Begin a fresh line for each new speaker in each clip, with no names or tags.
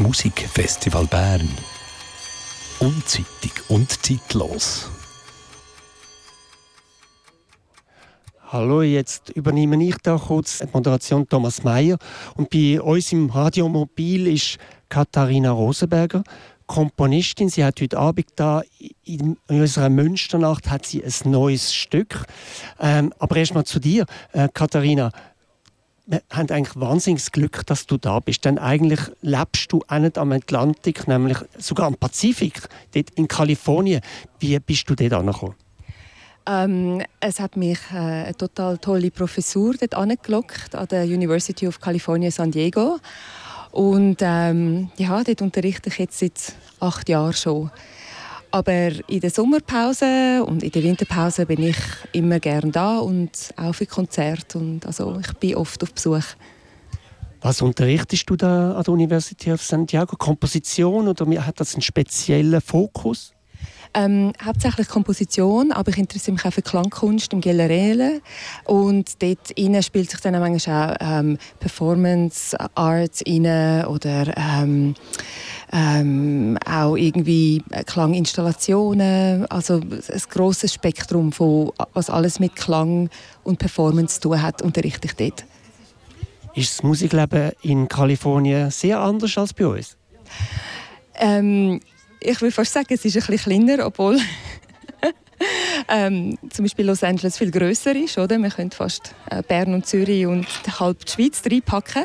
Musikfestival Bern. Unzeitig und zeitlos.
Hallo, jetzt übernehme ich da kurz die Moderation Thomas Mayer. Und bei uns im Radiomobil ist Katharina Rosenberger, Komponistin. Sie hat heute Abend da in unserer Münsternacht hat sie ein neues Stück. Ähm, aber erstmal zu dir, äh, Katharina wir haben eigentlich wahnsinniges Glück, dass du da bist. Denn eigentlich lebst du auch nicht am Atlantik, nämlich sogar am Pazifik, dort in Kalifornien. Wie bist du dort angekommen?
Ähm, es hat mich äh, eine total tolle Professur dort angelockt an der University of California San Diego. Und ähm, ja, dort unterrichte ich jetzt seit acht Jahren schon. Aber in der Sommerpause und in der Winterpause bin ich immer gern da und auch für Konzerte. Und also ich bin oft auf Besuch.
Was unterrichtest du da an der Universität of Santiago? Komposition oder hat das einen speziellen Fokus?
Ähm, hauptsächlich Komposition, aber ich interessiere mich auch für Klangkunst im Generellen. Und dort spielt sich dann manchmal auch ähm, Performance Art rein oder ähm, ähm, auch irgendwie Klanginstallationen, also ein grosses Spektrum von was alles mit Klang und Performance zu tun hat, unterrichte ich dort.
Ist das Musikleben in Kalifornien sehr anders als bei uns?
Ähm, ich würde fast sagen, es ist ein bisschen kleiner, obwohl ähm, zum Beispiel Los Angeles viel größer ist, oder? Man könnte fast äh, Bern und Zürich und halb die Schweiz reinpacken.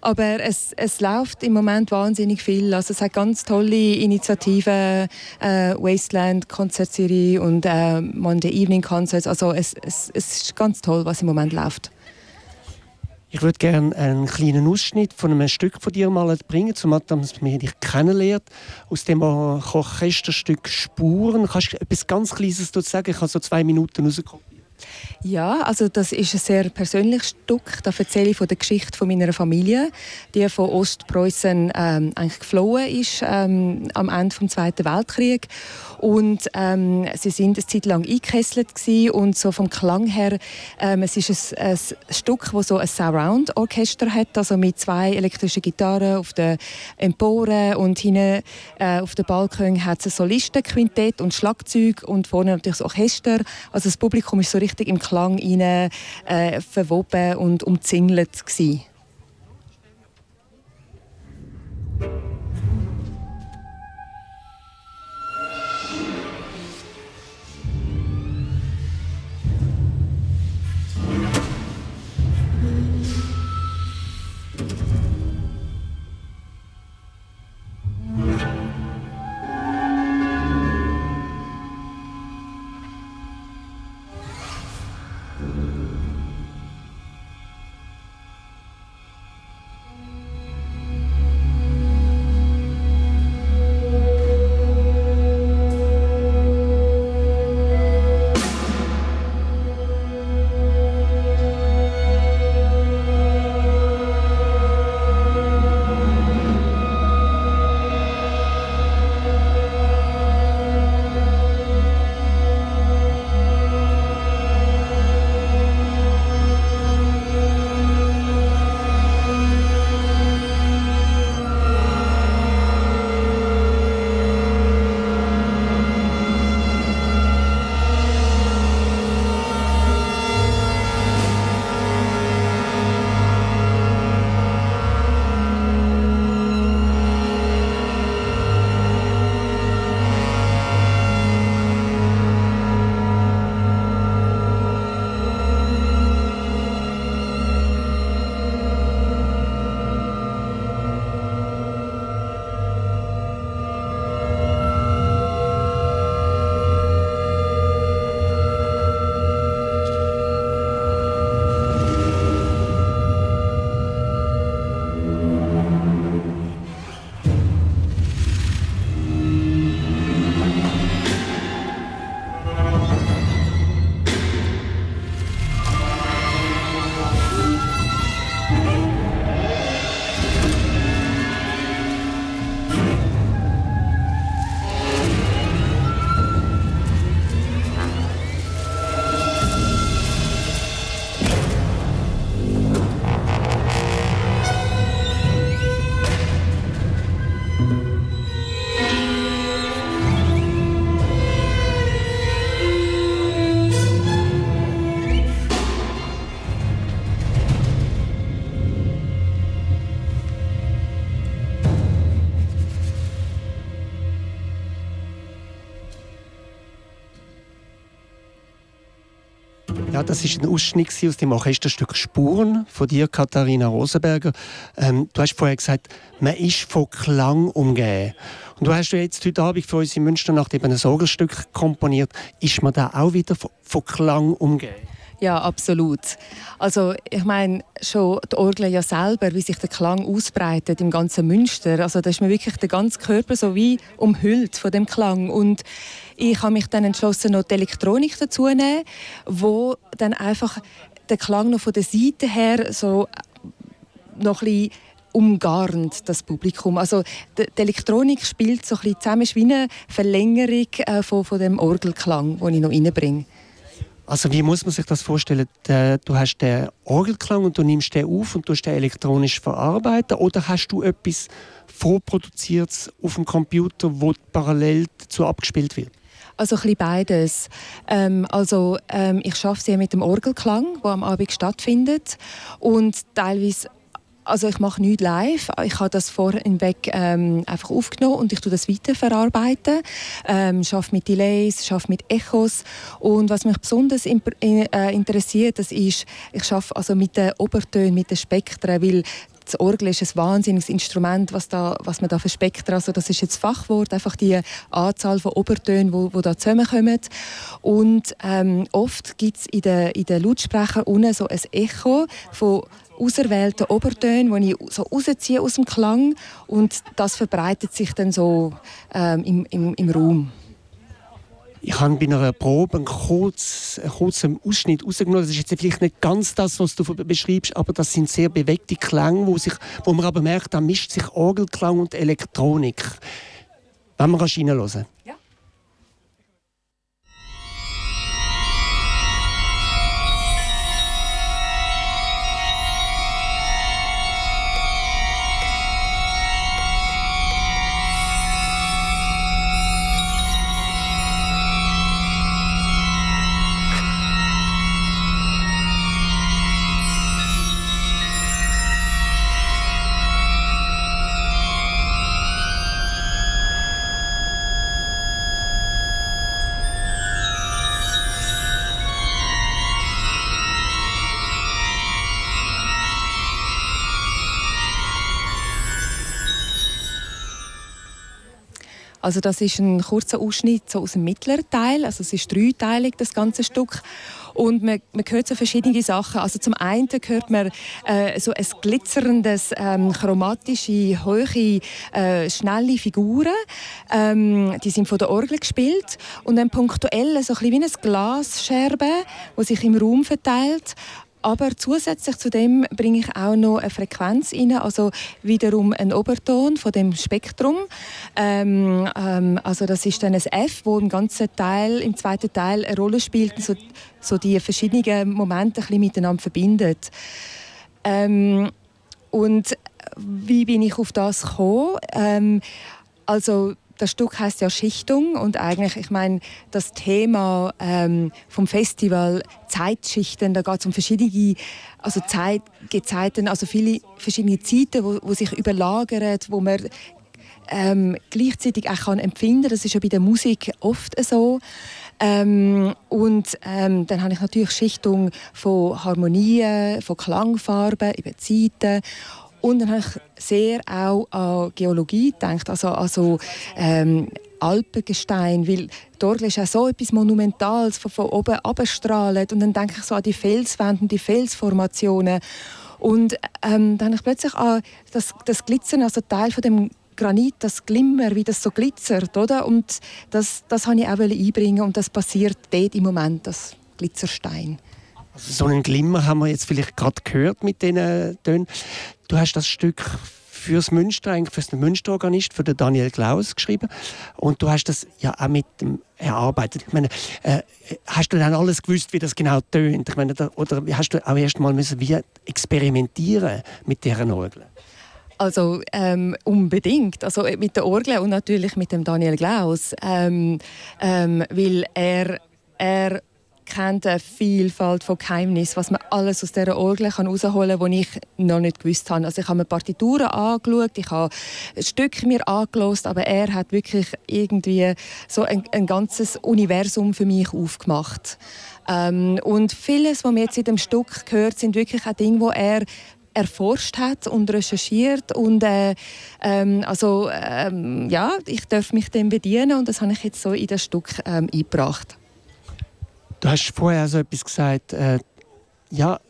Aber es, es läuft im Moment wahnsinnig viel. Also es hat ganz tolle Initiativen, äh, Wasteland Konzertserie und äh, Monday Evening Concerts. Also es, es, es ist ganz toll, was im Moment läuft.
Ich würde gerne einen kleinen Ausschnitt von einem Stück von dir mal bringen, zumal man dich kennenlernt. Aus dem Orchesterstück Spuren. Kannst du etwas ganz Kleines dazu sagen? Ich habe so zwei Minuten rausgekommen.
Ja, also das ist ein sehr persönliches Stück. Da erzähle ich von der Geschichte von meiner Familie, die von Ostpreußen ähm, eigentlich geflohen ist ähm, am Ende des Zweiten Weltkriegs und ähm, sie sind eine Zeit lang eingekesselt und so vom Klang her, ähm, es ist ein, ein Stück, das so ein Surround-Orchester hat, also mit zwei elektrischen Gitarren auf der Empore und hinten äh, auf der Balkon hat es ein Solistenquintett und Schlagzeug und vorne natürlich das Orchester. Also das Publikum ist so richtig im Klang rein, äh, verwoben und umzingelt gewesen.
Ja, das ist ein Ausschnitt aus dem Orchesterstück Spuren von dir, Katharina Rosenberger. Ähm, du hast vorher gesagt, man ist von Klang umgeben. Und du hast jetzt heute Abend für uns in Münsternacht eben ein Orgelstück komponiert. Ist man da auch wieder von, von Klang umgeben?
Ja, absolut. Also ich meine, schon die Orgel ja selber, wie sich der Klang ausbreitet im ganzen Münster. Also da ist mir wirklich der ganze Körper so wie umhüllt von dem Klang. Und ich habe mich dann entschlossen, noch die Elektronik dazu zu nehmen, wo dann einfach der Klang noch von der Seite her so noch ein bisschen umgarnt das Publikum. Also die, die Elektronik spielt so ein bisschen zusammen, ist wie eine Verlängerung äh, von, von dem Orgelklang, den ich noch reinbringe.
Also wie muss man sich das vorstellen? Du hast den Orgelklang und du nimmst den auf und tust den elektronisch verarbeiten oder hast du etwas vorproduziert auf dem Computer, wo parallel dazu abgespielt wird?
Also ein bisschen beides. Ähm, also ähm, ich arbeite sehr mit dem Orgelklang, der am Abend stattfindet und teilweise also ich mache nichts live. Ich habe das vorhinweg ähm, einfach aufgenommen und ich tue das weiterverarbeiten. Ähm, arbeite mit Delays, arbeite mit Echos und was mich besonders in, äh, interessiert, das ist, ich arbeite also mit den Obertönen, mit den Spektren, weil das Orgel ist ein wahnsinniges Instrument, was, da, was man da für Spektren, also das ist jetzt Fachwort, einfach die Anzahl von Obertönen, wo, wo da zusammenkommen. Und ähm, oft gibt es in den, in den Lautsprechern unten so ein Echo von auserwählten Obertönen, die ich so rausziehe aus dem Klang und das verbreitet sich dann so ähm, im, im, im Raum.
Ich habe bei einer Probe einen, kurz, kurzen Ausschnitt rausgenommen. Das ist jetzt vielleicht nicht ganz das, was du beschreibst, aber das sind sehr bewegte Klänge, wo, sich, wo man aber merkt, da mischt sich Orgelklang und Elektronik. Wenn wir reinhören. Ja.
Also das ist ein kurzer Ausschnitt so aus dem mittleren Teil. Also es ist dreiteilig, das ganze Stück. Und man, man hört so verschiedene Sachen. Also zum einen hört man äh, so ein glitzerndes, ähm, chromatische, hohe, äh, schnelle Figuren. Ähm, die sind von der Orgel gespielt. Und dann punktuell so ein bisschen wie eine Glasscherbe, die sich im Raum verteilt. Aber zusätzlich zu dem bringe ich auch noch eine Frequenz rein, also wiederum ein Oberton von dem Spektrum. Ähm, ähm, also das ist dann ein F, wo im ganzen Teil, im zweiten Teil eine Rolle spielt so, so die verschiedenen Momente ein bisschen miteinander verbindet. Ähm, und wie bin ich auf das gekommen? Ähm, also das Stück heißt ja Schichtung und eigentlich, ich meine, das Thema ähm, vom Festival Zeitschichten, da geht es um verschiedene also Zeit, Gezeiten, also viele verschiedene Zeiten, wo, wo sich überlagern, wo man ähm, gleichzeitig auch kann empfinden. Das ist ja bei der Musik oft so. Ähm, und ähm, dann habe ich natürlich Schichtung von Harmonien, von Klangfarben, über Zeiten und dann habe ich sehr auch an Geologie gedacht, also, also ähm, Alpengestein, weil dort ist auch so etwas Monumentales von, von oben abstrahlt und dann denke ich so an die Felswände und die Felsformationen und ähm, dann habe ich plötzlich an das, das Glitzern, also Teil von dem Granit, das Glimmer, wie das so glitzert, oder? Und das, das wollte ich auch einbringen und das passiert dort im Moment, das Glitzerstein.
Also so einen Glimmer haben wir jetzt vielleicht gerade gehört mit diesen Tönen. Du hast das Stück fürs Münster, eigentlich für den Münsterorganist, für den Daniel Klaus geschrieben. Und du hast das ja auch mit dem erarbeitet. Ich meine, äh, hast du dann alles gewusst, wie das genau tönt? Ich meine, da, oder hast du auch erst mal müssen wie experimentieren mit dieser Orgel?
Also ähm, unbedingt, also mit der Orgel und natürlich mit dem Daniel Klaus, ähm, ähm, weil er, er kennt eine Vielfalt von Geheimnissen, was man alles aus dieser Orgel herausholen kann, die ich noch nicht gewusst habe. Also ich habe mir Partituren angeschaut, ich habe Stücke mir angelost, aber er hat wirklich irgendwie so ein, ein ganzes Universum für mich aufgemacht. Ähm, und vieles, was man jetzt in dem Stück gehört, sind wirklich auch Dinge, wo er erforscht hat und recherchiert und äh, ähm, also ähm, ja, ich darf mich dem bedienen und das habe ich jetzt so in das Stück ähm, eingebracht.
Du hast vorher so etwas gesagt, äh, ja,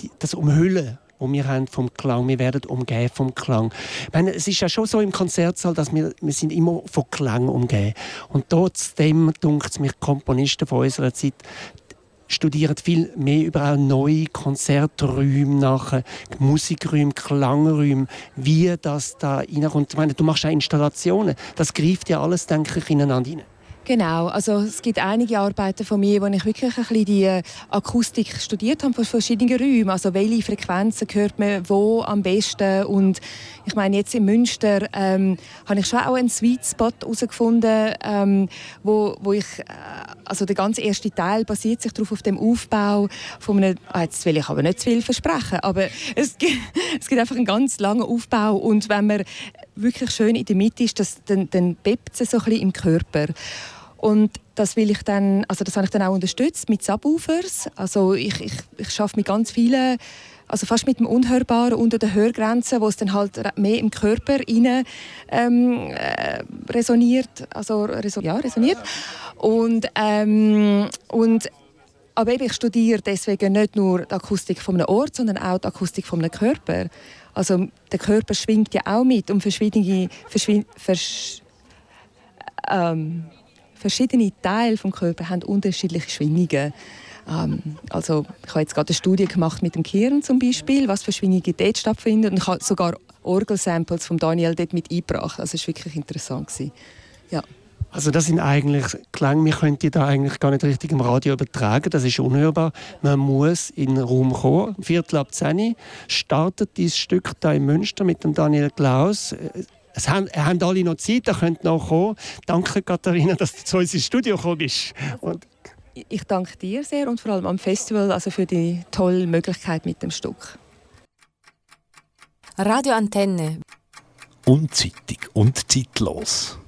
die, das Umhüllen wo wir haben vom Klang, wir werden umgeben vom Klang. Ich meine, es ist ja schon so im Konzertsaal, dass wir, wir sind immer von Klang umgeben. Und trotzdem dunkt es mich Komponisten von unserer Zeit, studieren viel mehr über neue Konzerträume nach, Musikräume, Klangräume, wie das da reinkommt. Ich meine, du machst auch Installationen, das greift ja alles, denke ich, ineinander hinein.
Genau, also es gibt einige Arbeiten von mir, wo ich wirklich ein bisschen die äh, Akustik studiert habe von verschiedenen Räumen. Also welche Frequenzen hört man wo am besten und ich meine jetzt in Münster ähm, habe ich schon auch einen Sweet Spot herausgefunden, ähm, wo, wo ich äh, also der ganze erste Teil basiert sich darauf auf dem Aufbau von einem, ah, jetzt will ich aber nicht zu viel versprechen, aber es gibt, es gibt einfach einen ganz langen Aufbau und wenn man wirklich schön in der Mitte ist, das, dann, dann bebt es so ein bisschen im Körper. Und das will ich dann, also das habe ich dann auch unterstützt mit Subwoofers. Also ich, ich, ich schaffe mit ganz vielen, also fast mit dem Unhörbaren unter der Hörgrenze, wo es dann halt mehr im Körper rein, ähm, äh, resoniert, also reso ja, resoniert. Und, ähm, und aber eben, ich studiere deswegen nicht nur die Akustik von einem Ort, sondern auch die Akustik von einem Körper. Also der Körper schwingt ja auch mit und verschiedene, verschiedene, vers, ähm, verschiedene Teile des Körpers haben unterschiedliche Schwingungen. Ähm, also ich habe jetzt gerade eine Studie gemacht mit dem Kirn zum Beispiel, was für Schwingungen dort stattfinden. Und ich habe sogar Orgelsamples von Daniel dort mit eingebracht. Also es war wirklich interessant. Ja.
Also das sind eigentlich Klänge, wir können die da eigentlich gar nicht richtig im Radio übertragen, das ist unhörbar. Man muss in den Raum kommen. Viertel ab 10 startet dieses Stück da in Münster mit dem Daniel Klaus. Es haben, haben alle noch Zeit, da könnt noch kommen. Danke, Katharina, dass du zu uns ins Studio gekommen bist. Und
ich danke dir sehr und vor allem am Festival also für die tolle Möglichkeit mit dem Stück.
Radio Antenne.
Unzeitig und zeitlos.